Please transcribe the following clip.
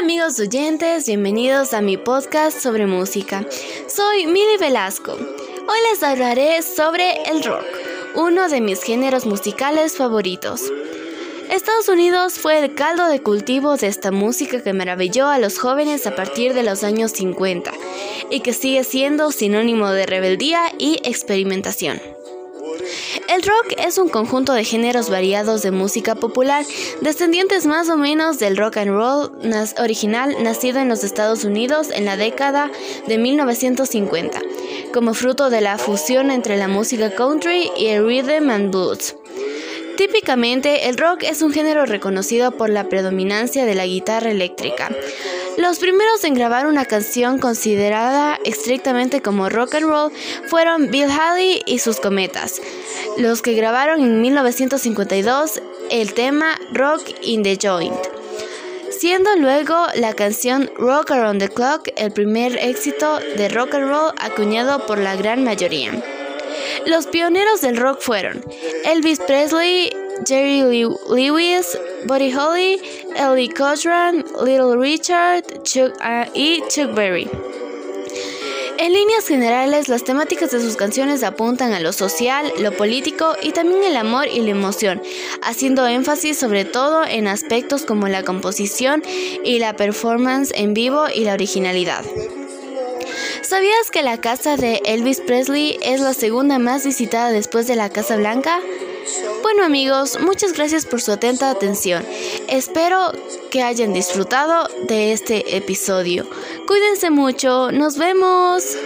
amigos oyentes, bienvenidos a mi podcast sobre música. Soy Mili Velasco. Hoy les hablaré sobre el rock, uno de mis géneros musicales favoritos. Estados Unidos fue el caldo de cultivo de esta música que maravilló a los jóvenes a partir de los años 50 y que sigue siendo sinónimo de rebeldía y experimentación. El rock es un conjunto de géneros variados de música popular, descendientes más o menos del rock and roll original nacido en los Estados Unidos en la década de 1950, como fruto de la fusión entre la música country y el rhythm and blues. Típicamente, el rock es un género reconocido por la predominancia de la guitarra eléctrica. Los primeros en grabar una canción considerada estrictamente como rock and roll fueron Bill Haley y sus Cometas, los que grabaron en 1952 el tema Rock in the Joint, siendo luego la canción Rock Around the Clock el primer éxito de rock and roll acuñado por la gran mayoría. Los pioneros del rock fueron Elvis Presley, Jerry Lewis, Buddy Holly, Ellie Cochran, Little Richard ah, y Chuck Berry. En líneas generales, las temáticas de sus canciones apuntan a lo social, lo político y también el amor y la emoción, haciendo énfasis sobre todo en aspectos como la composición y la performance en vivo y la originalidad. ¿Sabías que la casa de Elvis Presley es la segunda más visitada después de la Casa Blanca? Bueno amigos, muchas gracias por su atenta atención. Espero que hayan disfrutado de este episodio. Cuídense mucho, nos vemos.